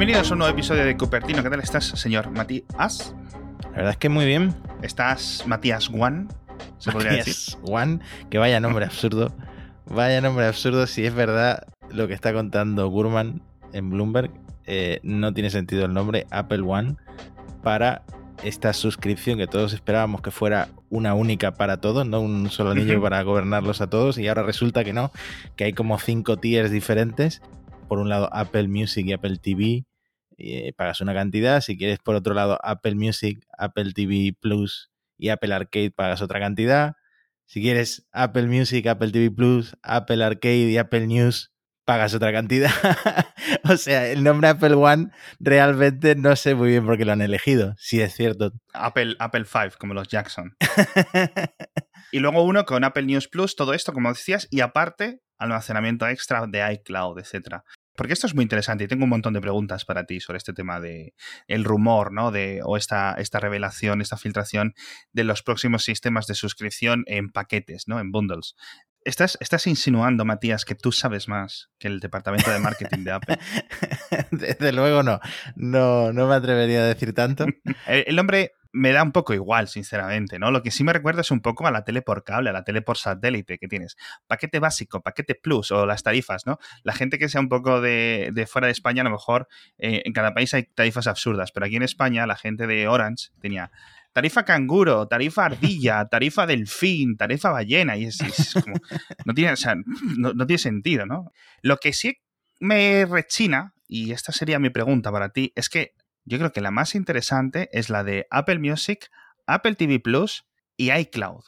Bienvenidos a un nuevo episodio de Cupertino. ¿Qué tal estás, señor Matías? La verdad es que muy bien. ¿Estás Matías One? Se podría Matías decir. One, que vaya nombre absurdo. Vaya nombre absurdo si es verdad lo que está contando Gurman en Bloomberg. eh, no tiene sentido el nombre Apple One para esta suscripción que todos esperábamos que fuera una única para todos, no un solo anillo para gobernarlos a todos y ahora resulta que no, que hay como cinco tiers diferentes. Por un lado Apple Music y Apple TV, eh, pagas una cantidad, si quieres por otro lado Apple Music, Apple TV Plus y Apple Arcade pagas otra cantidad. Si quieres Apple Music, Apple TV Plus, Apple Arcade y Apple News, pagas otra cantidad. o sea, el nombre Apple One realmente no sé muy bien por qué lo han elegido, si es cierto. Apple, Apple 5, como los Jackson. Y luego uno con Apple News Plus, todo esto, como decías, y aparte, almacenamiento extra de iCloud, etcétera. Porque esto es muy interesante y tengo un montón de preguntas para ti sobre este tema de el rumor, ¿no? De, o esta, esta revelación, esta filtración de los próximos sistemas de suscripción en paquetes, ¿no? En bundles. Estás, estás insinuando, Matías, que tú sabes más que el departamento de marketing de Apple. Desde luego no. No, no me atrevería a decir tanto. El, el hombre me da un poco igual, sinceramente, ¿no? Lo que sí me recuerda es un poco a la tele por cable, a la tele por satélite que tienes. Paquete básico, paquete plus o las tarifas, ¿no? La gente que sea un poco de, de fuera de España, a lo mejor eh, en cada país hay tarifas absurdas, pero aquí en España la gente de Orange tenía tarifa canguro, tarifa ardilla, tarifa delfín, tarifa ballena, y es, es como, no tiene, o sea, no, no tiene sentido, ¿no? Lo que sí me rechina, y esta sería mi pregunta para ti, es que yo creo que la más interesante es la de Apple Music, Apple TV Plus y iCloud.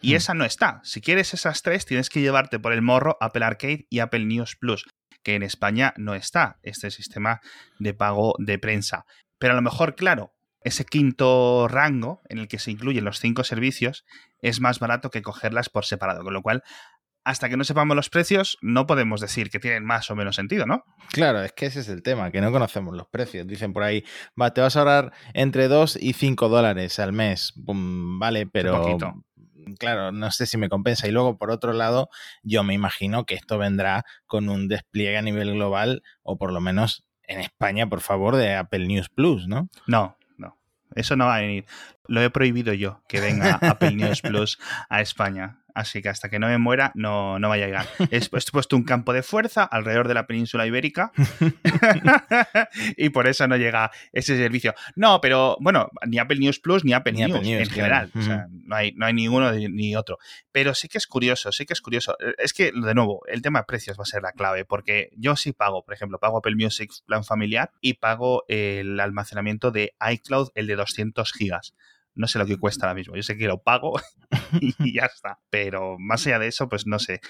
Y Hmm. esa no está. Si quieres esas tres, tienes que llevarte por el morro Apple Arcade y Apple News Plus, que en España no está este sistema de pago de prensa. Pero a lo mejor, claro, ese quinto rango en el que se incluyen los cinco servicios es más barato que cogerlas por separado. Con lo cual, hasta que no sepamos los precios, no podemos decir que tienen más o menos sentido, ¿no? Claro, es que ese es el tema, que no conocemos los precios. Dicen por ahí, va, te vas a ahorrar entre 2 y 5 dólares al mes. Vale, pero poquito. claro, no sé si me compensa. Y luego, por otro lado, yo me imagino que esto vendrá con un despliegue a nivel global, o por lo menos en España, por favor, de Apple News Plus, ¿no? No, no. Eso no va a venir. Lo he prohibido yo, que venga Apple News Plus a España. Así que hasta que no me muera, no, no vaya a llegar. He puesto un campo de fuerza alrededor de la península ibérica y por eso no llega ese servicio. No, pero bueno, ni Apple News Plus ni Apple Ni News Apple News, en general. O sea, no hay, no hay ninguno ni ni otro. Pero sí que es curioso, sí que es curioso. Es que, de nuevo, el tema de precios va a ser la clave, porque yo sí pago, por ejemplo, pago Apple Music plan familiar y pago el almacenamiento de iCloud, el de 200 gigas. No sé lo que cuesta ahora mismo. Yo sé que lo pago y ya está. Pero más allá de eso, pues no sé.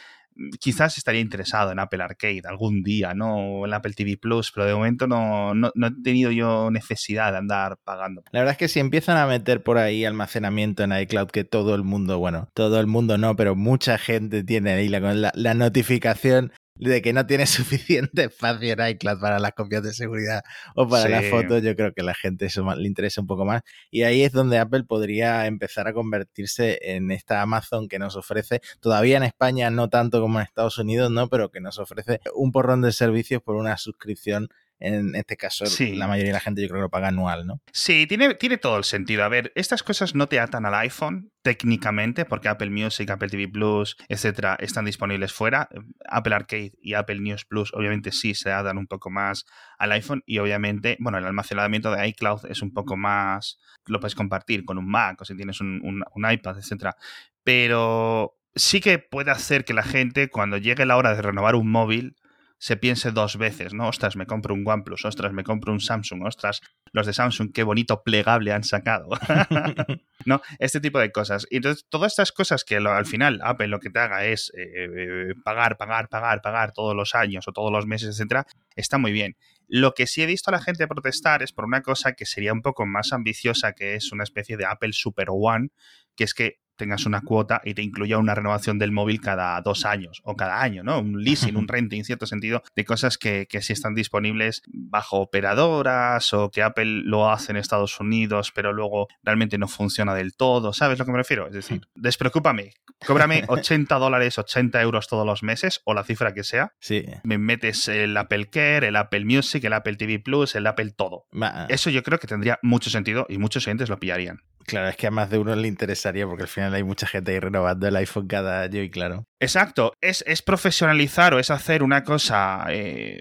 Quizás estaría interesado en Apple Arcade algún día, ¿no? O en Apple TV Plus, pero de momento no, no, no he tenido yo necesidad de andar pagando. La verdad es que si empiezan a meter por ahí almacenamiento en iCloud, que todo el mundo, bueno, todo el mundo no, pero mucha gente tiene ahí la, la notificación de que no tiene suficiente espacio en iCloud para las copias de seguridad o para Sí. las fotos, yo creo que a la gente eso le interesa un poco más. Y ahí es donde Apple podría empezar a convertirse en esta Amazon que nos ofrece, todavía en España no tanto como en Estados Unidos, ¿no? Pero que nos ofrece un porrón de servicios por una suscripción. En este caso, Sí. la mayoría de la gente yo creo que lo paga anual, ¿no? Sí, tiene, tiene todo el sentido. A ver, estas cosas no te atan al iPhone técnicamente, porque Apple Music, Apple TV Plus, etcétera, están disponibles fuera. Apple Arcade y Apple News Plus, obviamente, sí se atan un poco más al iPhone. Y obviamente, bueno, el almacenamiento de iCloud es un poco más. Lo puedes compartir con un Mac o si tienes un, un- un iPad, etcétera. Pero sí que puede hacer que la gente, cuando llegue la hora de renovar un móvil, se piense dos veces, ¿no? Ostras, me compro un OnePlus, ostras, me compro un Samsung, ostras, los de Samsung, qué bonito plegable han sacado. ¿No? Este tipo de cosas. Y entonces, todas estas cosas que al final Apple lo que te haga es eh, pagar, pagar, pagar, pagar todos los años o todos los meses, etcétera, está muy bien. Lo que sí he visto a la gente protestar es por una cosa que sería un poco más ambiciosa, que es una especie de Apple Super One, que es que tengas una cuota y te incluya una renovación del móvil cada dos años o cada año, ¿no? Un leasing, un renting, en cierto sentido, de cosas que, que sí están disponibles bajo operadoras o que Apple lo hace en Estados Unidos, pero luego realmente no funciona del todo. ¿Sabes lo que me refiero? Es decir, despreocúpame, cóbrame 80 dólares, 80 euros todos los meses o la cifra que sea. Sí. Me metes el Apple Care, el Apple Music, el Apple TV Plus, el Apple todo. Eso yo creo que tendría mucho sentido y muchos clientes lo pillarían. Claro, es que a más de uno le interesaría porque al final hay mucha gente ahí renovando el iPhone cada año y claro. Exacto, es, es profesionalizar o es hacer una cosa eh,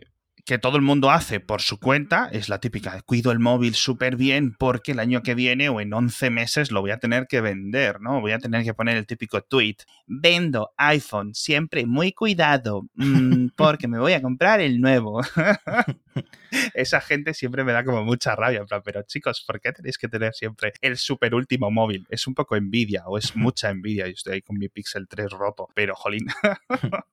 que todo el mundo hace por su cuenta, es la típica, cuido el móvil súper bien porque el año que viene o en 11 meses lo voy a tener que vender, ¿no? Voy a tener que poner el típico tweet, vendo iPhone siempre muy cuidado mm, porque me voy a comprar el nuevo. Esa gente siempre me da como mucha rabia, en plan, pero chicos, ¿por qué tenéis que tener siempre el super último móvil? Es un poco envidia o es mucha envidia. Yo estoy ahí con mi Pixel 3 roto, pero jolín.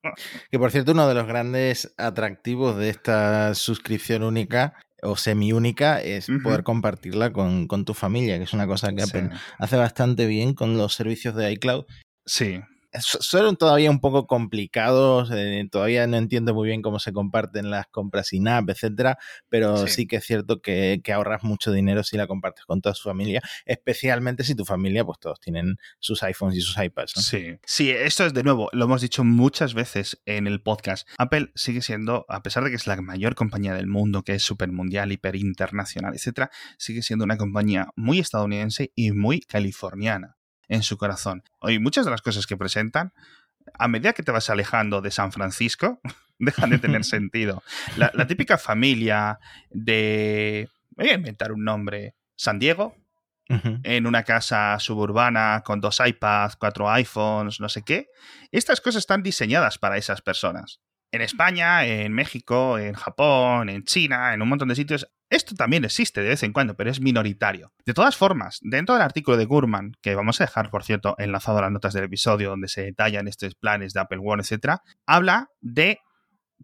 Que por cierto, uno de los grandes atractivos de esta suscripción única o semi-única es poder compartirla con, con tu familia, que es una cosa que Sí. Apple hace bastante bien con los servicios de iCloud. Sí, Son todavía un poco complicados, eh, todavía no entiendo muy bien cómo se comparten las compras sin app, etcétera, pero Sí. sí, que es cierto que, que ahorras mucho dinero si la compartes con toda su familia, especialmente si tu familia, pues todos tienen sus iPhones y sus iPads. ¿no? Sí, sí, esto es de nuevo, lo hemos dicho muchas veces en el podcast. Apple sigue siendo, a pesar de que es la mayor compañía del mundo, que es super mundial, hiper internacional, etcétera, sigue siendo una compañía muy estadounidense y muy californiana en su corazón. Y muchas de las cosas que presentan, a medida que te vas alejando de San Francisco, dejan de tener sentido. La, la típica familia de. Voy a inventar un nombre. San Diego, en una casa suburbana con dos iPads, cuatro iPhones, no sé qué. Estas cosas están diseñadas para esas personas. En España, en México, en Japón, en China, en un montón de sitios. Esto también existe de vez en cuando, pero es minoritario. De todas formas, dentro del artículo de Gurman, que vamos a dejar, por cierto, enlazado a las notas del episodio donde se detallan estos planes de Apple One, etc., habla de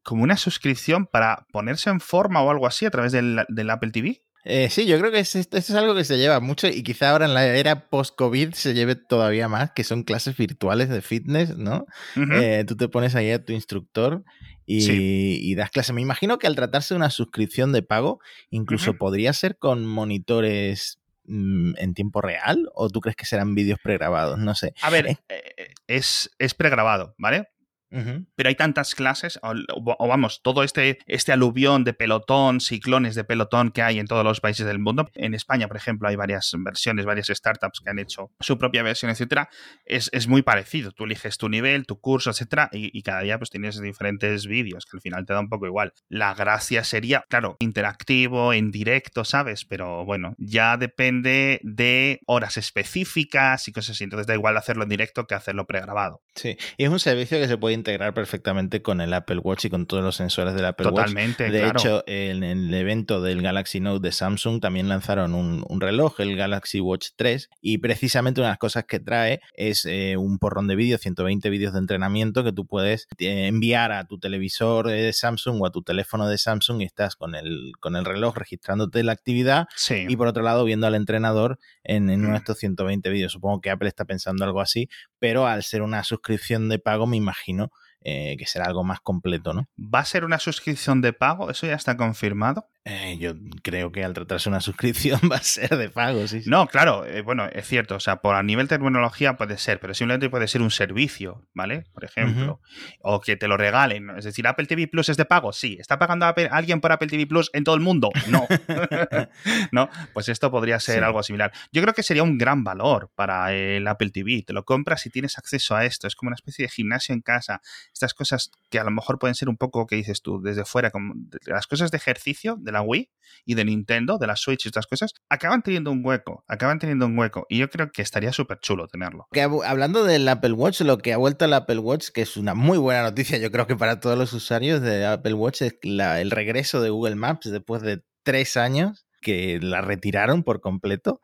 como una suscripción para ponerse en forma o algo así a través del Apple TV. Eh, sí, yo creo que es- esto, esto es algo que se lleva mucho y quizá ahora en la era post-COVID se lleve todavía más, que son clases virtuales de fitness, ¿no? Eh, tú te pones ahí a tu instructor y, Sí. y das clase. Me imagino que al tratarse de una suscripción de pago, incluso podría ser con monitores mm, en tiempo real o tú crees que serán vídeos pregrabados, no sé. A ver, Eh. eh, es, es pregrabado, ¿vale? Ujú. Pero hay tantas clases, o, o vamos, todo este, este aluvión de pelotón, ciclones de pelotón que hay en todos los países del mundo. En España, por ejemplo, hay varias versiones, varias startups que han hecho su propia versión, etcétera. Es, es muy parecido. Tú eliges tu nivel, tu curso, etcétera, y, y cada día pues tienes diferentes vídeos que al final te da un poco igual. La gracia sería, claro, interactivo, en directo, ¿sabes? Pero bueno, ya depende de horas específicas y cosas así. Entonces da igual hacerlo en directo que hacerlo pregrabado. Sí, y es un servicio que se puede integrar perfectamente con el Apple Watch y con todos los sensores del Apple Watch. Totalmente, De claro. hecho, en el evento del Galaxy Note de Samsung también lanzaron un, un reloj, el Galaxy Watch 3, y precisamente una de las cosas que trae es eh, un porrón de vídeos, 120 vídeos de entrenamiento que tú puedes eh, enviar a tu televisor de Samsung o a tu teléfono de Samsung y estás con el, con el reloj registrándote la actividad Sí. y por otro lado viendo al entrenador en, en uno de Mm. estos 120 vídeos. Supongo que Apple está pensando algo así, pero al ser una suscripción de pago me imagino eh, que será algo más completo, ¿no? ¿Va a ser una suscripción de pago? ¿Eso ya está confirmado? Eh, yo creo que al tratarse una suscripción va a ser de pago, sí. sí. No, claro, eh, bueno, es cierto, o sea, por a nivel terminología puede ser, pero simplemente puede ser un servicio, ¿vale? Por ejemplo, o que te lo regalen, es decir, Apple TV Plus es de pago, sí, ¿está pagando Apple- alguien por Apple TV Plus en todo el mundo? No, no, pues esto podría ser Sí. algo similar. Yo creo que sería un gran valor para el Apple TV, te lo compras y tienes acceso a esto, es como una especie de gimnasio en casa, estas cosas que a lo mejor pueden ser un poco, que dices tú, desde fuera, como de- las cosas de ejercicio de la Wii y de Nintendo, de la Switch y estas cosas, acaban teniendo un hueco, acaban teniendo un hueco. Y yo creo que estaría súper chulo tenerlo. Que hablando del Apple Watch, lo que ha vuelto al Apple Watch, que es una muy buena noticia, yo creo que para todos los usuarios de Apple Watch, es la- el regreso de Google Maps después de tres años que la retiraron por completo.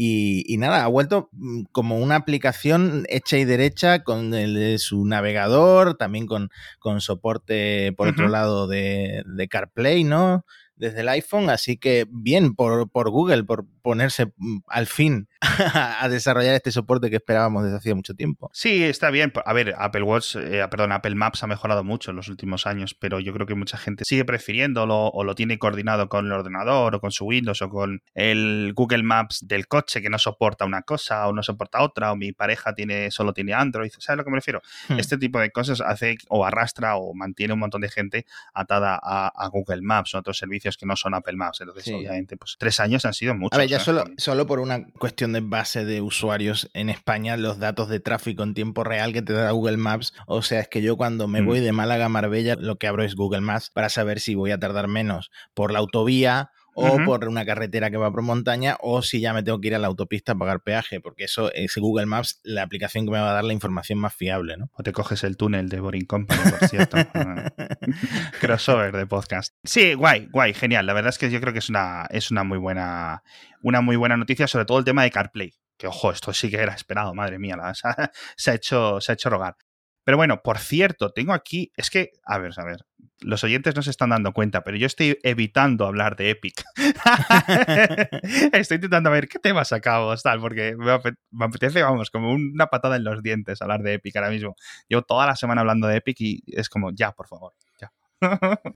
Y, y nada, ha vuelto mm, como una aplicación hecha y derecha con el- su navegador, también con, con soporte, por otro lado, de, de CarPlay, ¿no? Desde el iPhone, así que bien por, por Google, por, ponerse mm, al fin a desarrollar este soporte que esperábamos desde hacía mucho tiempo. Sí, está bien. A ver, Apple Watch, eh, perdón, Apple Maps ha mejorado mucho en los últimos años, pero yo creo que mucha gente sigue prefiriéndolo o lo tiene coordinado con el ordenador o con su Windows o con el Google Maps del coche que no soporta una cosa o no soporta otra o mi pareja tiene solo tiene Android. ¿Sabes a lo que me refiero? Hmm. Este tipo de cosas hace o arrastra o mantiene un montón de gente atada a, Google Maps o otros servicios que no son Apple Maps. Entonces, obviamente, pues tres años han sido muchos. A ver, ya solo, solo por una cuestión de base de usuarios en España, los datos de tráfico en tiempo real que te da Google Maps, o sea, es que yo cuando me mm. voy de Málaga a Marbella, lo que abro es Google Maps para saber si voy a tardar menos por la autovía o por una carretera que va por montaña, o si ya me tengo que ir a la autopista a pagar peaje, porque eso es Google Maps la aplicación que me va a dar la información más fiable, ¿no? O te coges el túnel de Boring Company, por cierto. Crossover de podcast. Sí, guay, guay, genial. La verdad es que yo creo que es una, es una muy buena, una muy buena noticia, sobre todo el tema de CarPlay. Que ojo, esto sí que era esperado, madre mía, se, ha hecho, se ha hecho rogar. Pero bueno, por cierto, tengo aquí, es que, a ver, a ver, los oyentes no se están dando cuenta, pero yo estoy evitando hablar de Epic. estoy intentando ver qué temas sacamos, tal, porque me apetece, vamos, como una patada en los dientes hablar de Epic ahora mismo. Llevo toda la semana hablando de Epic y es como, ya, por favor, ya.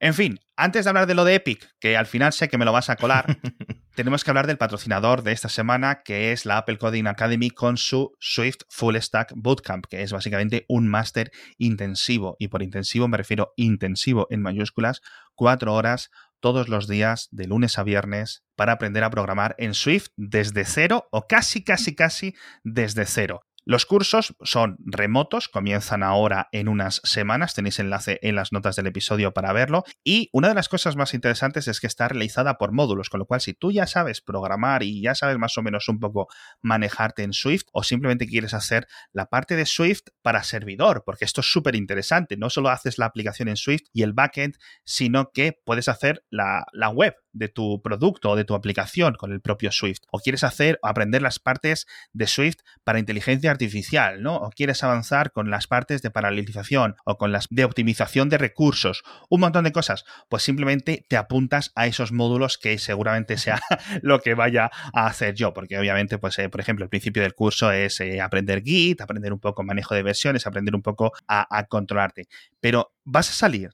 En fin, antes de hablar de lo de Epic, que al final sé que me lo vas a colar, tenemos que hablar del patrocinador de esta semana, que es la Apple Coding Academy con su Swift Full Stack Bootcamp, que es básicamente un máster intensivo. Y por intensivo me refiero intensivo en mayúsculas, cuatro horas todos los días, de lunes a viernes, para aprender a programar en Swift desde cero o casi, casi, casi desde cero. Los cursos son remotos, comienzan ahora en unas semanas, tenéis enlace en las notas del episodio para verlo. Y una de las cosas más interesantes es que está realizada por módulos, con lo cual si tú ya sabes programar y ya sabes más o menos un poco manejarte en Swift o simplemente quieres hacer la parte de Swift para servidor, porque esto es súper interesante, no solo haces la aplicación en Swift y el backend, sino que puedes hacer la, la web de tu producto o de tu aplicación con el propio Swift. O quieres hacer aprender las partes de Swift para inteligencia artificial, ¿no? O quieres avanzar con las partes de paralelización o con las de optimización de recursos, un montón de cosas. Pues simplemente te apuntas a esos módulos que seguramente sea lo que vaya a hacer yo, porque obviamente, pues, eh, por ejemplo, el principio del curso es eh, aprender Git, aprender un poco manejo de versiones, aprender un poco a controlarte. Pero vas a salir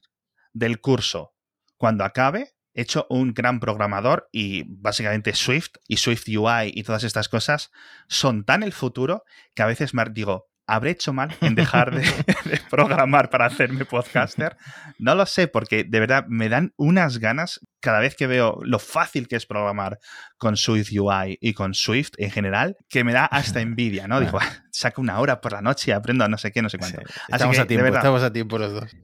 del curso cuando acabe hecho un gran programador y básicamente Swift y Swift UI y todas estas cosas son tan el futuro que a veces me digo, ¿habré hecho mal en dejar de, programar para hacerme podcaster? No lo sé, porque de verdad me dan unas ganas cada vez que veo lo fácil que es programar con Swift UI y con Swift en general, que me da hasta envidia, ¿no? Digo, saco una hora por la noche y aprendo a no sé qué, no sé cuánto. estamos a tiempo, estamos a tiempo los dos.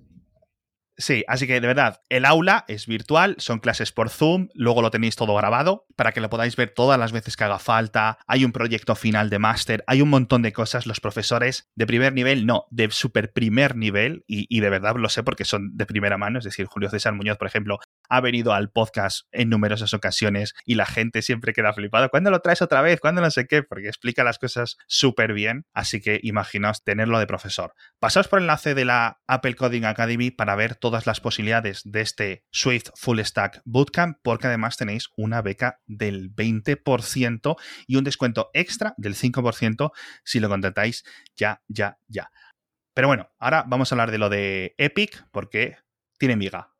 Sí, así que de verdad, el aula es virtual, son clases por Zoom, luego lo tenéis todo grabado para que lo podáis ver todas las veces que haga falta, hay un proyecto final de máster, hay un montón de cosas, los profesores de primer nivel, no, de super primer nivel, y, de verdad lo sé porque son de primera mano, es decir, Julio César Muñoz, por ejemplo, ha venido al podcast en numerosas ocasiones y la gente siempre queda flipada. ¿Cuándo lo traes otra vez? ¿Cuándo no sé qué? Porque explica las cosas súper bien, así que imaginaos tenerlo de profesor. Pasaos por el enlace de la Apple Coding Academy para ver todas las posibilidades de este Swift Full Stack Bootcamp, porque además tenéis una beca del 20% y un descuento extra del 5% si lo contratáis ya, ya, ya. Pero bueno, ahora vamos a hablar de lo de Epic, porque tiene miga.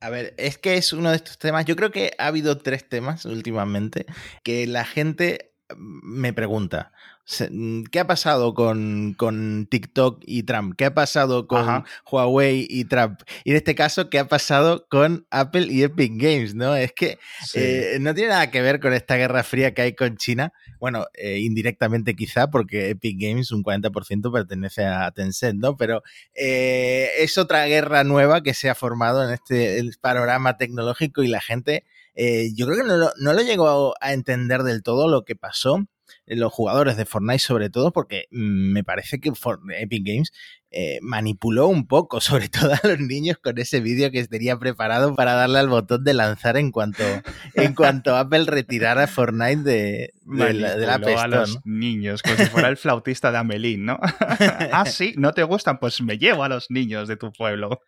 A ver, es que es uno de estos temas. Yo creo que ha habido tres temas últimamente que la gente me pregunta. Mm, ¿Qué ha pasado con, TikTok y Trump? ¿Qué ha pasado con Huawei y Trump? Y en este caso, ¿qué ha pasado con Apple y Epic Games? ¿no? Es que eh, no tiene nada que ver con esta guerra fría que hay con China. Bueno, eh, indirectamente quizá, porque Epic Games un 40% pertenece a Tencent, ¿no? Pero eh, es otra guerra nueva que se ha formado en este panorama tecnológico y la gente, yo creo que no lo, no lo llegó a entender del todo lo que pasó los jugadores de Fortnite sobre todo, porque me parece que Epic Games eh, manipuló un poco, sobre todo a los niños, con ese vídeo que tenía preparado para darle al botón de lanzar en cuanto, en cuanto Apple retirara Fortnite de, de, la, a los niños, como si fuera el flautista de Amelín, ¿no? ah, sí, no te gustan, pues me llevo a los niños de tu pueblo.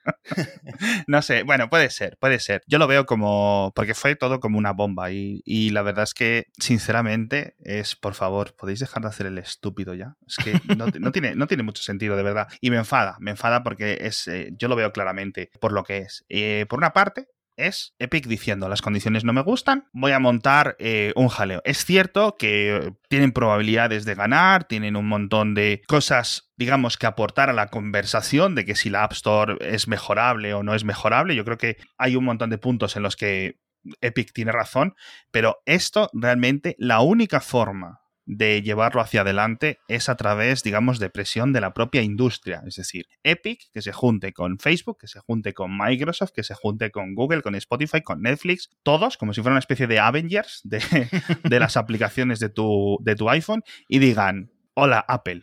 no sé, bueno, puede ser, puede ser. Yo lo veo como, porque fue todo como una bomba y, y la verdad es que, sinceramente, es, por favor, ¿podéis dejar de hacer el estúpido ya? Es que no, no tiene, no tiene mucho sentido, de verdad. Y me enfada, me enfada porque es, eh, yo lo veo claramente por lo que es. Eh, por una parte, es Epic diciendo las condiciones no me gustan, voy a montar eh, un jaleo. Es cierto que tienen probabilidades de ganar, tienen un montón de cosas, digamos, que aportar a la conversación de que si la App Store es mejorable o no es mejorable. Yo creo que hay un montón de puntos en los que Epic tiene razón, pero esto realmente la única forma de llevarlo hacia adelante es a través, digamos, de presión de la propia industria. Es decir, Epic, que se junte con Facebook, que se junte con Microsoft, que se junte con Google, con Spotify, con Netflix, todos, como si fuera una especie de Avengers de, las aplicaciones de tu, de tu iPhone, y digan, hola Apple,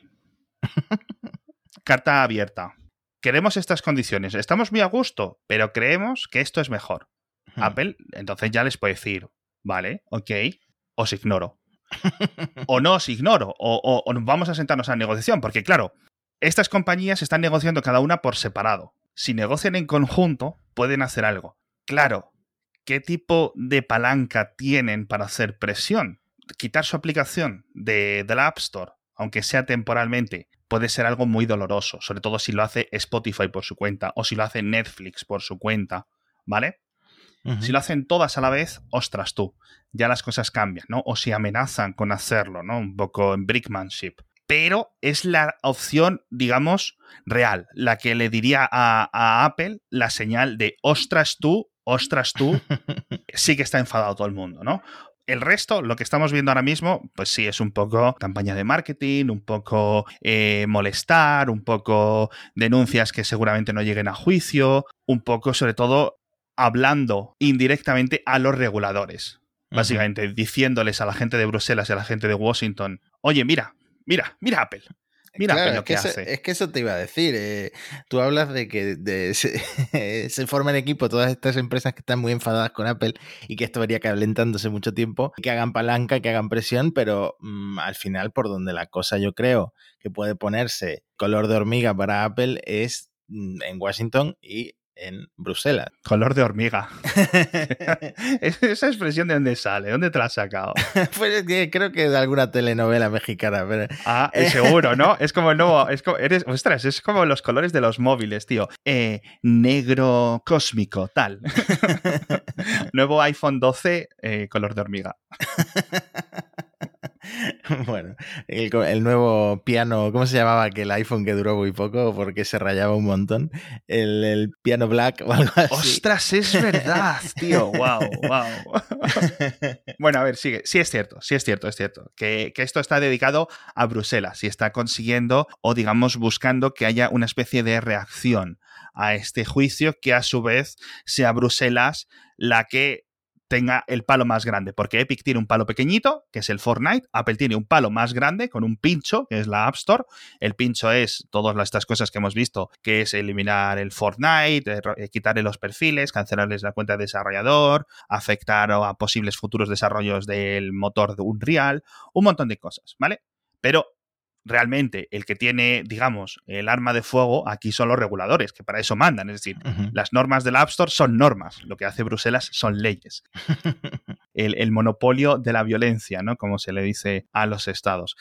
carta abierta. Queremos estas condiciones. Estamos muy a gusto, pero creemos que esto es mejor. Apple, entonces ya les puede decir, vale, ok, os ignoro o no os ignoro, o, vamos a sentarnos a la negociación, porque claro, estas compañías están negociando cada una por separado. Si negocian en conjunto, pueden hacer algo. Claro, ¿qué tipo de palanca tienen para hacer presión? Quitar su aplicación de, de la App Store, aunque sea temporalmente, puede ser algo muy doloroso, sobre todo si lo hace Spotify por su cuenta o si lo hace Netflix por su cuenta, ¿vale? Si lo hacen todas a la vez, ostras tú, ya las cosas cambian, ¿no? O si amenazan con hacerlo, ¿no? Un poco en brickmanship. Pero es la opción, digamos, real, la que le diría a, Apple la señal de ostras tú, ostras tú, sí que está enfadado todo el mundo, ¿no? El resto, lo que estamos viendo ahora mismo, pues sí, es un poco campaña de marketing, un poco eh, molestar, un poco denuncias que seguramente no lleguen a juicio, un poco sobre todo hablando indirectamente a los reguladores. Básicamente, diciéndoles a la gente de Bruselas y a la gente de Washington, oye, mira, mira, mira Apple. Mira Apple lo que, hace. es que eso te iba a decir. Eh, tú hablas de que se, forman equipo todas estas empresas que están muy enfadadas con Apple y que esto vería calentándose mucho tiempo, que hagan palanca, que hagan presión, pero mm, al final, por donde la cosa yo creo que puede ponerse color de hormiga para Apple es mm, en Washington y en Bruselas. Color de hormiga. Esa expresión de dónde sale, ¿dónde te la has sacado? pues creo que de alguna telenovela mexicana. Ah, seguro, ¿no? Es como el nuevo. Es como, eres, ostras, es como los colores de los móviles, tío. Eh, negro cósmico, tal. nuevo iPhone 12, eh, color de hormiga. bueno, el, nuevo piano, ¿cómo se llamaba aquel iPhone que duró muy poco porque se rayaba un montón? El, piano black o algo así. ¡Ostras, es verdad, tío! ¡Wow, wow! bueno, a ver, sigue. Sí es cierto, sí es cierto, es cierto. Que, que esto está dedicado a Bruselas y está consiguiendo o digamos buscando que haya una especie de reacción a este juicio que a su vez sea Bruselas la que tenga el palo más grande, porque Epic tiene un palo pequeñito, que es el Fortnite, Apple tiene un palo más grande con un pincho, que es la App Store. El pincho es todas estas cosas que hemos visto, que es eliminar el Fortnite, eh, eh, quitarle los perfiles, cancelarles la cuenta de desarrollador, afectar a posibles futuros desarrollos del motor de Unreal, un montón de cosas, ¿vale? Pero realmente el que tiene, digamos, el arma de fuego aquí son los reguladores, que para eso mandan. Es decir, las normas del App Store son normas, lo que hace Bruselas son leyes. el, monopolio de la violencia, ¿no? Como se le dice a los estados.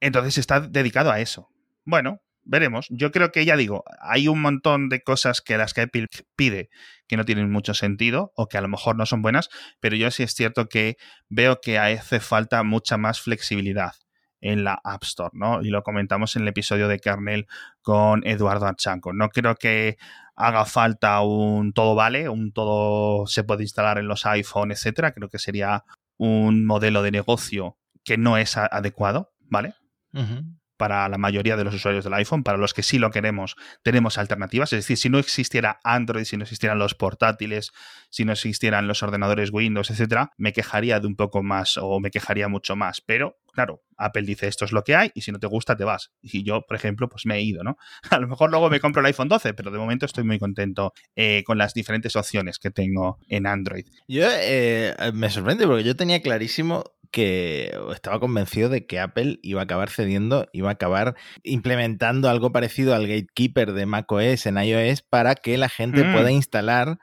Entonces está dedicado a eso. Bueno, veremos. Yo creo que ya digo, hay un montón de cosas que las que Apple pide que no tienen mucho sentido o que a lo mejor no son buenas, pero yo sí es cierto que veo que hace falta mucha más flexibilidad en la App Store, ¿no? Y lo comentamos en el episodio de Kernel con Eduardo Achanco. No creo que haga falta un todo vale, un todo se puede instalar en los iPhone, etcétera. Creo que sería un modelo de negocio que no es adecuado, ¿vale? Para la mayoría de los usuarios del iPhone. Para los que sí lo queremos, tenemos alternativas. Es decir, si no existiera Android, si no existieran los portátiles, si no existieran los ordenadores Windows, etcétera, me quejaría de un poco más o me quejaría mucho más. Pero, claro, Apple dice esto es lo que hay y si no te gusta te vas. Y yo, por ejemplo, pues me he ido, ¿no? A lo mejor luego me compro el iPhone 12, pero de momento estoy muy contento eh, con las diferentes opciones que tengo en Android. Yo eh, me sorprende porque yo tenía clarísimo que estaba convencido de que Apple iba a acabar cediendo, iba a acabar implementando algo parecido al gatekeeper de macOS en iOS para que la gente Mm. pueda instalar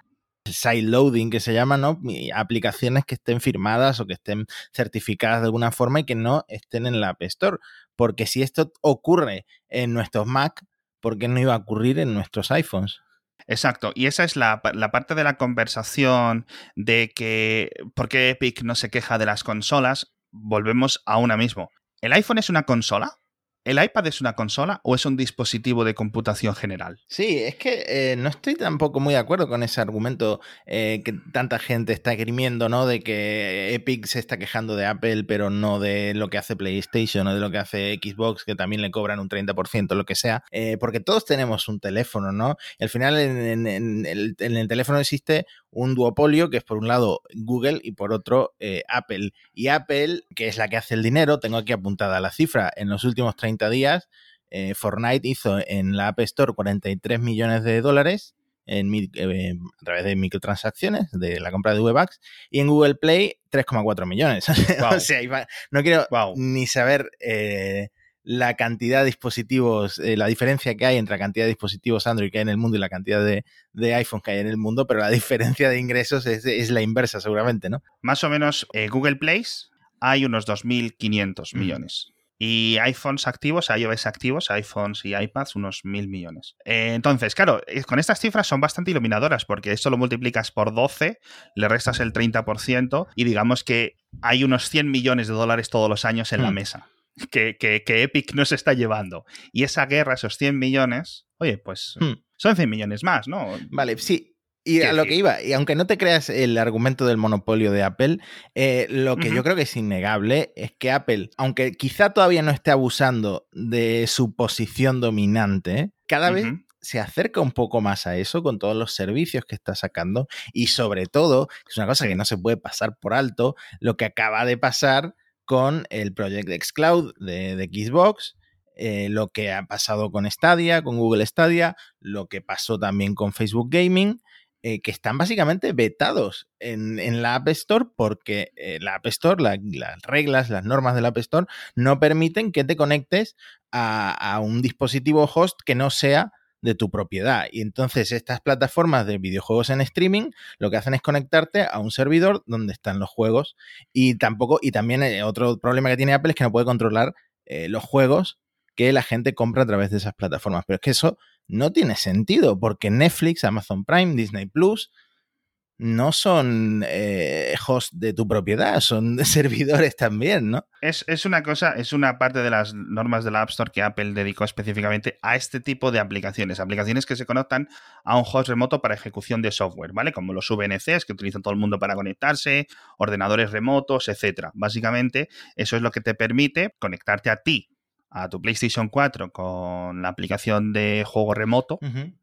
sideloading que se llama, ¿no? Aplicaciones que estén firmadas o que estén certificadas de alguna forma y que no estén en la App Store. Porque si esto ocurre en nuestros Mac, ¿por qué no iba a ocurrir en nuestros iPhones? Exacto, y esa es la, la parte de la conversación de que por qué Epic no se queja de las consolas, volvemos a una mismo. ¿El iPhone es una consola? ¿El iPad es una consola o es un dispositivo de computación general? Sí, es que eh, no estoy tampoco muy de acuerdo con ese argumento eh, que tanta gente está esgrimiendo, ¿no? De que Epic se está quejando de Apple, pero no de lo que hace PlayStation o de lo que hace Xbox, que también le cobran un 30%, lo que sea. Eh, porque todos tenemos un teléfono, ¿no? Y al final en, el teléfono existe un duopolio, que es por un lado Google y por otro eh, Apple. Y Apple, que es la que hace el dinero, tengo aquí apuntada la cifra, en los últimos 30 días eh, Fortnite hizo en la App Store 43 millones de dólares en, eh, a través de microtransacciones de la compra de VBucks y en Google Play 3,4 millones. O sea, no quiero ni saber eh, la cantidad de dispositivos, eh, la diferencia que hay entre la cantidad de dispositivos Android que hay en el mundo y la cantidad de, de iPhone que hay en el mundo, pero la diferencia de ingresos es, es la inversa seguramente, ¿no? Más o menos eh, Google Plays hay unos 2.500 Mm. millones. Y iPhones activos, iOS activos, iPhones y iPads, unos mil millones. Eh, entonces, claro, con estas cifras son bastante iluminadoras porque esto lo multiplicas por 12, le restas el 30% y digamos que hay unos 100 millones de dólares todos los años en la Hmm. mesa que, que- que Epic no se está llevando. Y esa guerra, esos 100 millones, oye, pues Hmm. son 100 millones más, ¿no? Vale, sí. Y a lo que iba, y aunque no te creas el argumento del monopolio de Apple, eh, lo que yo creo que es innegable es que Apple, aunque quizá todavía no esté abusando de su posición dominante, cada vez se acerca un poco más a eso con todos los servicios que está sacando y sobre todo, es una cosa que no se puede pasar por alto, lo que acaba de pasar con el Project Xcloud de, de Xbox, eh, lo que ha pasado con Stadia, con Google Stadia, lo que pasó también con Facebook Gaming, eh, que están básicamente vetados en, en la App Store porque eh, la App Store, la- las reglas, las normas de la App Store no permiten que te conectes a, a un dispositivo host que no sea de tu propiedad. Y entonces estas plataformas de videojuegos en streaming lo que hacen es conectarte a un servidor donde están los juegos. Y tampoco, y también eh, otro problema que tiene Apple es que no puede controlar eh, los juegos que la gente compra a través de esas plataformas. Pero es que eso no tiene sentido, porque Netflix, Amazon Prime, Disney Plus no son eh, host de tu propiedad, son servidores también, ¿no? Es, es una cosa, es una parte de las normas de la App Store que Apple dedicó específicamente a este tipo de aplicaciones. Aplicaciones que se conectan a un host remoto para ejecución de software, ¿vale? Como los VNCs que utiliza todo el mundo para conectarse, ordenadores remotos, etcétera. Básicamente, eso es lo que te permite conectarte a ti, a tu PlayStation 4 con la aplicación de juego remoto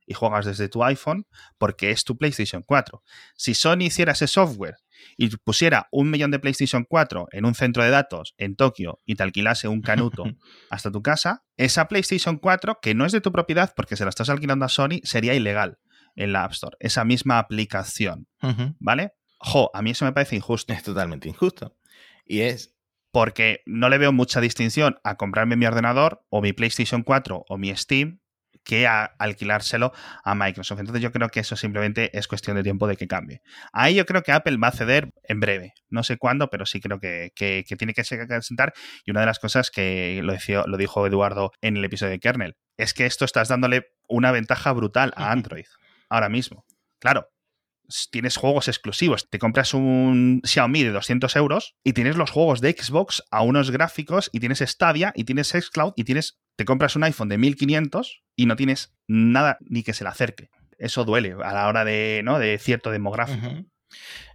y juegas desde tu iPhone porque es tu PlayStation 4. Si Sony hiciera ese software y pusiera un millón de PlayStation 4 en un centro de datos en Tokio y te alquilase un canuto hasta tu casa, esa PlayStation 4, que no es de tu propiedad porque se la estás alquilando a Sony, sería ilegal en la App Store. Esa misma aplicación. ¿vale? Jo, a mí eso me parece injusto. Es totalmente injusto. Y es Porque no le veo mucha distinción a comprarme mi ordenador o mi PlayStation 4 o mi Steam que a alquilárselo a Microsoft. Entonces yo creo que eso simplemente es cuestión de tiempo de que cambie. Ahí yo creo que Apple va a ceder en breve. No sé cuándo, pero sí creo que, que- que tiene que sentar. Y una de las cosas que lo, decía- lo dijo Eduardo en el episodio de Kernel es que esto estás dándole una ventaja brutal a Android ahora mismo. Claro, tienes juegos exclusivos. Te compras un Xiaomi de 200 euros y tienes los juegos de Xbox a unos gráficos y tienes Stadia y tienes Xcloud y tienes te compras un iPhone de 1500 y no tienes nada ni que se le acerque. Eso duele a la hora de, ¿no? de cierto demográfico.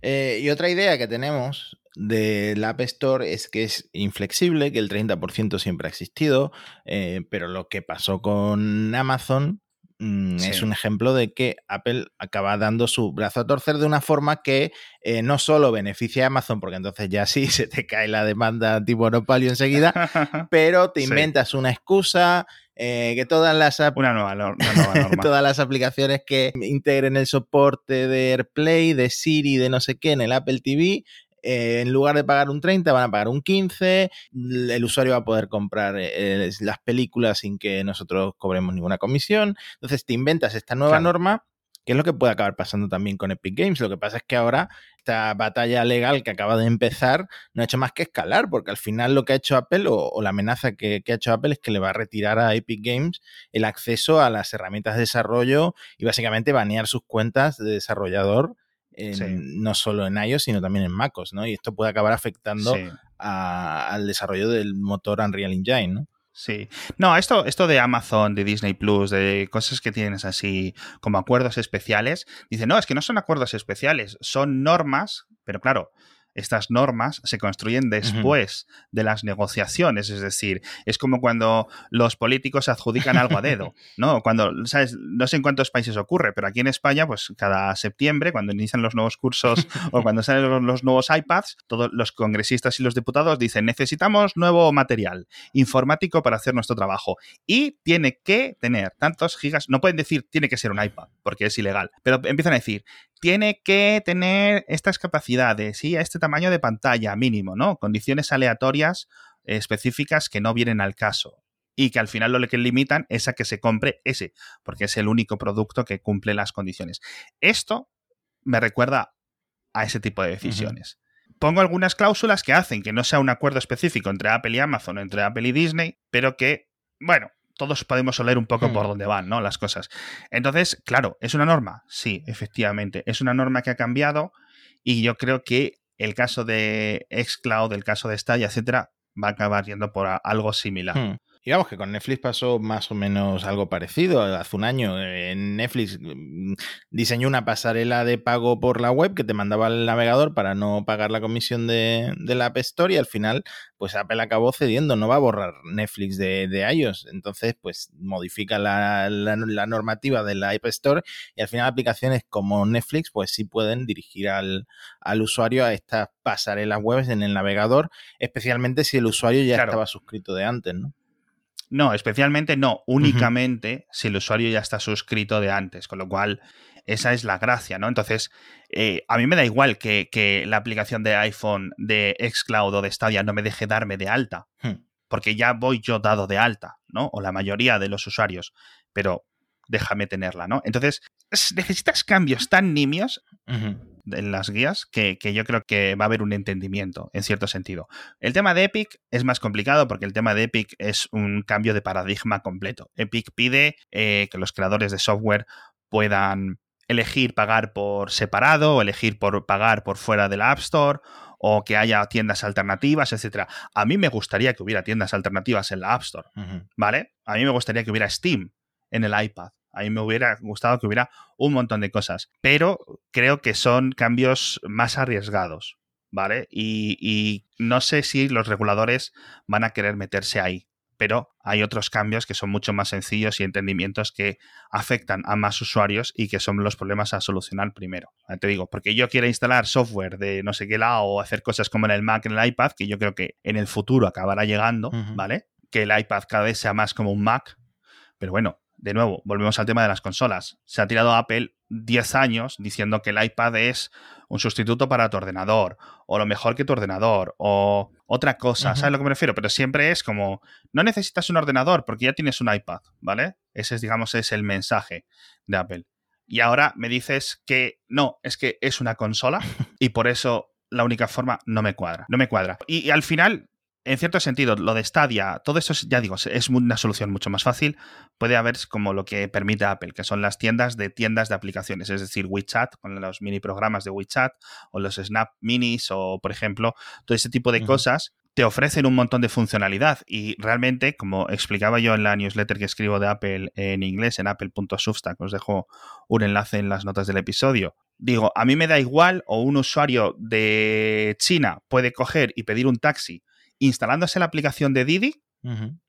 Eh, y otra idea que tenemos del App Store es que es inflexible, que el 30% siempre ha existido, eh, pero lo que pasó con Amazon mm, es un ejemplo de que Apple acaba dando su brazo a torcer de una forma que eh, no solo beneficia a Amazon, porque entonces ya sí se te cae la demanda antimonopolio enseguida, pero te inventas una excusa, eh, que todas las, una nueva, norma. todas las aplicaciones que integren el soporte de AirPlay, de Siri, de no sé qué en el Apple TV, eh, en lugar de pagar un 30 van a pagar un 15, el usuario va a poder comprar eh, las películas sin que nosotros cobremos ninguna comisión. Entonces te inventas esta nueva norma que es lo que puede acabar pasando también con Epic Games. Lo que pasa es que ahora esta batalla legal que acaba de empezar no ha hecho más que escalar, porque al final lo que ha hecho Apple o, la amenaza que, ha hecho Apple es que le va a retirar a Epic Games el acceso a las herramientas de desarrollo y básicamente banear sus cuentas de desarrollador. No solo en iOS, sino también en MacOS, ¿no? Y esto puede acabar afectando al desarrollo del motor Unreal Engine, ¿no? Sí. No, esto, esto de Amazon, de Disney Plus, de cosas que tienes así como acuerdos especiales, dice, no, es que no son acuerdos especiales, son normas, pero claro, estas normas se construyen después de las negociaciones, es decir, es como cuando los políticos adjudican algo a dedo, ¿no? Cuando, ¿sabes? No sé en cuántos países ocurre, pero aquí en España, pues cada septiembre, cuando inician los nuevos cursos o cuando salen los, nuevos iPads, todos los congresistas y los diputados dicen, necesitamos nuevo material informático para hacer nuestro trabajo y tiene que tener tantos gigas, no pueden decir tiene que ser un iPad, porque es ilegal, pero empiezan a decir, tiene que tener estas capacidades y este tamaño de pantalla mínimo, ¿no? Condiciones aleatorias específicas que no vienen al caso y que al final lo que limitan es a que se compre ese, porque es el único producto que cumple las condiciones. Esto me recuerda a ese tipo de decisiones. Pongo algunas cláusulas que hacen que no sea un acuerdo específico entre Apple y Amazon o entre Apple y Disney, pero que, bueno, todos podemos oler un poco por hmm. dónde van, ¿no? Las cosas. Entonces, claro, ¿es una norma? Sí, efectivamente. Es una norma que ha cambiado y yo creo que el caso de Xcloud, el caso de Stadia, etcétera, va a acabar yendo por algo similar. Hmm. Digamos que con Netflix pasó más o menos algo parecido. Hace un año en Netflix mm, diseñó una pasarela de pago por la web que te mandaba al navegador para no pagar la comisión de, la App Store y al final pues Apple acabó cediendo, no va a borrar Netflix de, de iOS. Entonces pues modifica la, normativa de la App Store y al final aplicaciones como Netflix pues sí pueden dirigir al, usuario a estas pasarelas web en el navegador, especialmente si el usuario ya estaba suscrito de antes, ¿no? No, especialmente no, únicamente si el usuario ya está suscrito de antes, con lo cual esa es la gracia, ¿no? Entonces, eh, a mí me da igual que, la aplicación de iPhone de Xcloud o de Stadia no me deje darme de alta, hmm. porque ya voy yo dado de alta, ¿no? O la mayoría de los usuarios, pero déjame tenerla, ¿no? Entonces, necesitas cambios tan nimios en las guías que, yo creo que va a haber un entendimiento en cierto sentido. El tema de Epic es más complicado porque el tema de Epic es un cambio de paradigma completo. Epic pide eh, que los creadores de software puedan elegir pagar por separado o elegir por pagar por fuera de la App Store o que haya tiendas alternativas, etcétera. A mí me gustaría que hubiera tiendas alternativas en la App Store, ¿vale? A mí me gustaría que hubiera Steam en el iPad. A mí me hubiera gustado que hubiera un montón de cosas, pero creo que son cambios más arriesgados, ¿vale? Y, no sé si los reguladores van a querer meterse ahí, pero hay otros cambios que son mucho más sencillos y entendimientos que afectan a más usuarios y que son los problemas a solucionar primero. Te digo, porque yo quiero instalar software de no sé qué lado o hacer cosas como en el Mac, en el iPad, que yo creo que en el futuro acabará llegando, ¿vale? Que el iPad cada vez sea más como un Mac, pero bueno, de nuevo, volvemos al tema de las consolas. Se ha tirado Apple 10 años diciendo que el iPad es un sustituto para tu ordenador, o lo mejor que tu ordenador, o otra cosa, ¿sabes a lo que me refiero? Pero siempre es como, no necesitas un ordenador porque ya tienes un iPad, ¿vale? Ese es, digamos, es el mensaje de Apple. Y ahora me dices que no, es que es una consola y por eso la única forma no me cuadra, no me cuadra. y al final en cierto sentido, lo de Stadia, todo eso, ya digo, es una solución mucho más fácil. Puede haber como lo que permite Apple, que son las tiendas de tiendas de aplicaciones, es decir, WeChat, con los mini programas de WeChat, o los Snap Minis, o por ejemplo, todo ese tipo de cosas te ofrecen un montón de funcionalidad. Y realmente, como explicaba yo en la newsletter que escribo de Apple en inglés, en apple.substack, os dejo un enlace en las notas del episodio, digo, a mí me da igual o un usuario de China puede coger y pedir un taxi instalándose la aplicación de Didi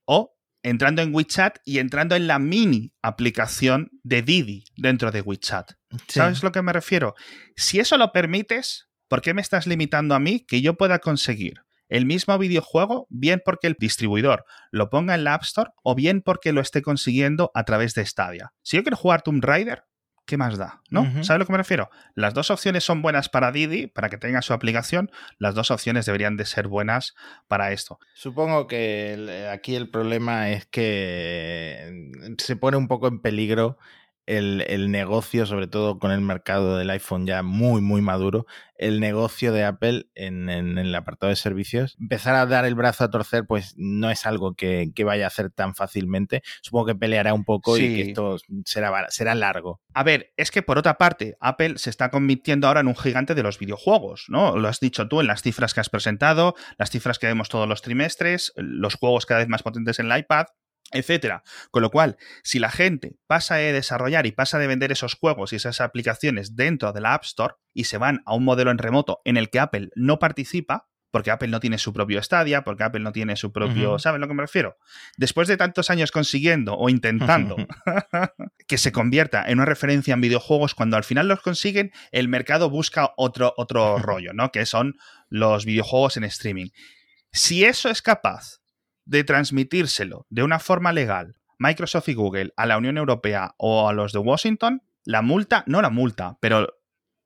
o entrando en WeChat y entrando en la mini aplicación de Didi dentro de WeChat. ¿Sabes a lo que me refiero? Si eso lo permites, ¿por qué me estás limitando a mí que yo pueda conseguir el mismo videojuego, bien porque el distribuidor lo ponga en la App Store o bien porque lo esté consiguiendo a través de Stadia? Si yo quiero jugar Tomb Raider, ¿qué más da? ¿No? ¿Sabes a lo que me refiero? Las dos opciones son buenas para Didi, para que tenga su aplicación. Las dos opciones deberían de ser buenas para esto. Supongo que aquí el problema es que se pone un poco en peligro el, negocio, sobre todo con el mercado del iPhone ya muy, muy maduro, el negocio de Apple en, el apartado de servicios, empezar a dar el brazo a torcer, pues no es algo que, vaya a hacer tan fácilmente. Supongo que peleará un poco y que esto será, será largo. A ver, es que por otra parte, Apple se está convirtiendo ahora en un gigante de los videojuegos, ¿no? Lo has dicho tú en las cifras que has presentado, las cifras que vemos todos los trimestres, los juegos cada vez más potentes en el iPad etcétera. Con lo cual, si la gente pasa de desarrollar y pasa de vender esos juegos y esas aplicaciones dentro de la App Store y se van a un modelo en remoto en el que Apple no participa, porque Apple no tiene su propio Stadia, porque Apple no tiene su propio, ¿sabes a lo que me refiero? Después de tantos años consiguiendo o intentando que se convierta en una referencia en videojuegos, cuando al final los consiguen, el mercado busca otro, otro rollo, ¿no? Que son los videojuegos en streaming. Si eso es capaz de transmitírselo de una forma legal Microsoft y Google a la Unión Europea o a los de Washington, la multa, no la multa, pero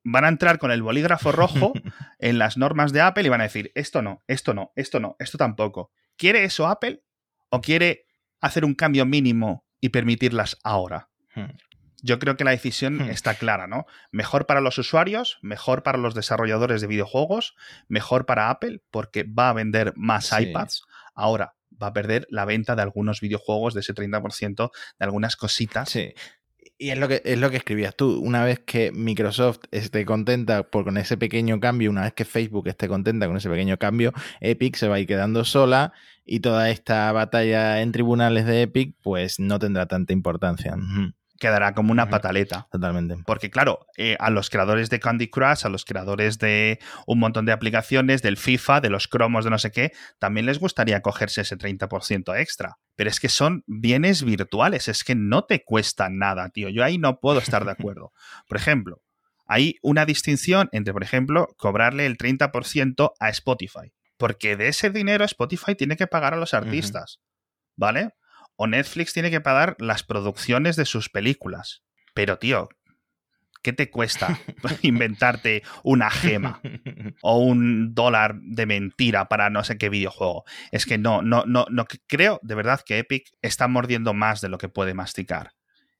van a entrar con el bolígrafo rojo en las normas de Apple y van a decir, esto no, esto no, esto no, esto tampoco. ¿Quiere eso Apple o quiere hacer un cambio mínimo y permitirlas ahora? Hmm. Yo creo que la decisión hmm. está clara, ¿no? Mejor para los usuarios, mejor para los desarrolladores de videojuegos, mejor para Apple porque va a vender más iPads. Ahora, va a perder la venta de algunos videojuegos, de ese 30%, de algunas cositas. Sí. Y es lo que es lo que escribías tú. Una vez que Microsoft esté contenta por con ese pequeño cambio, una vez que Facebook esté contenta con ese pequeño cambio, Epic se va a ir quedando sola y toda esta batalla en tribunales de Epic, pues no tendrá tanta importancia quedará como una pataleta. Totalmente. Porque claro, eh, a los creadores de Candy Crush, a los creadores de un montón de aplicaciones, del FIFA, de los cromos, de no sé qué, también les gustaría cogerse ese 30% extra. Pero es que son bienes virtuales, es que no te cuesta nada, tío. Yo ahí no puedo estar de acuerdo. Por ejemplo, hay una distinción entre, por ejemplo, cobrarle el 30% a Spotify. Porque de ese dinero Spotify tiene que pagar a los artistas. ¿Vale? O Netflix tiene que pagar las producciones de sus películas. Pero, tío, ¿qué te cuesta inventarte una gema o un dólar de mentira para no sé qué videojuego? Es que no, no, no, no creo de verdad que Epic está mordiendo más de lo que puede masticar.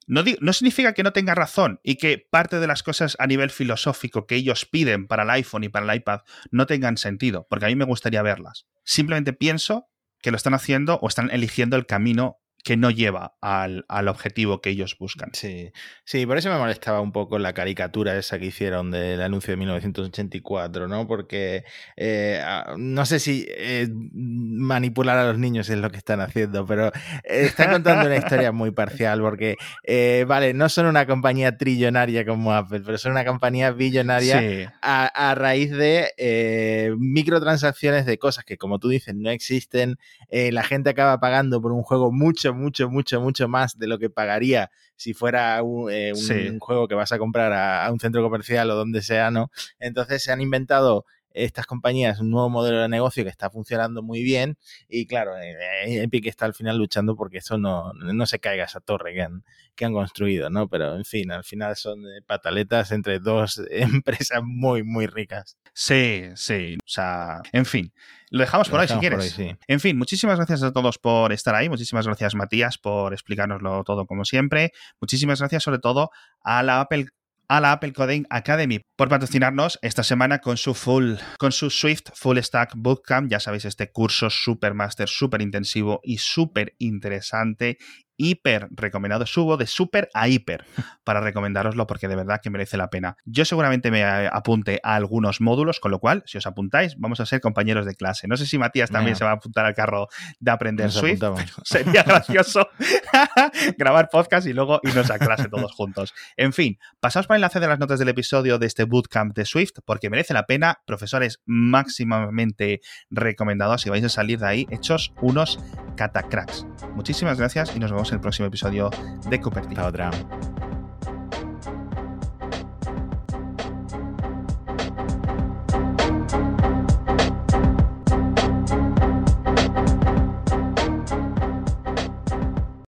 No, no, significa que no tenga razón y que parte de las cosas a nivel filosófico que ellos piden para el iPhone y para el iPad no tengan sentido, porque a mí me gustaría verlas. Simplemente pienso que lo están haciendo o están eligiendo el camino que no lleva al, objetivo que ellos buscan. Sí, sí, por eso me molestaba un poco la caricatura esa que hicieron del anuncio de 1984, ¿no? Porque eh, no sé si eh, manipular a los niños es lo que están haciendo, pero están contando una historia muy parcial, porque, eh, vale, no son una compañía trillonaria como Apple, pero son una compañía billonaria a, raíz de microtransacciones de cosas que, como tú dices, no existen. la gente acaba pagando por un juego mucho, mucho, mucho, mucho más de lo que pagaría si fuera un, eh, juego que vas a comprar a, un centro comercial o donde sea, ¿no? Entonces se han inventado estas compañías un nuevo modelo de negocio que está funcionando muy bien y claro, eh, eh, Epic está al final luchando porque eso no, no se caiga esa torre que han, que han construido, ¿no? Pero en fin, al final son pataletas entre dos empresas muy, muy ricas. Sí, sí, o sea, en fin. Lo dejamos por ahí si quieres. En fin, muchísimas gracias a todos por estar ahí. Muchísimas gracias, Matías, por explicárnoslo todo como siempre. Muchísimas gracias, sobre todo, a la Apple, a la Apple Coding Academy por patrocinarnos esta semana con su full, con su Swift Full Stack Bootcamp. Ya sabéis, este curso Supermaster, súper intensivo y súper interesante hiper recomendado. Subo de súper a hiper para recomendaroslo porque de verdad que merece la pena. Yo seguramente me apunte a algunos módulos, con lo cual, si os apuntáis, vamos a ser compañeros de clase. No sé si Matías también se va a apuntar al carro de aprender Swift. sería gracioso grabar podcast y luego irnos a clase todos juntos. En fin, pasaos por el enlace de las notas del episodio de este bootcamp de Swift porque merece la pena. Profesores máximamente recomendados y vais a salir de ahí hechos unos catacracks. Muchísimas gracias y nos vemos en el próximo episodio de Cupertino. otra.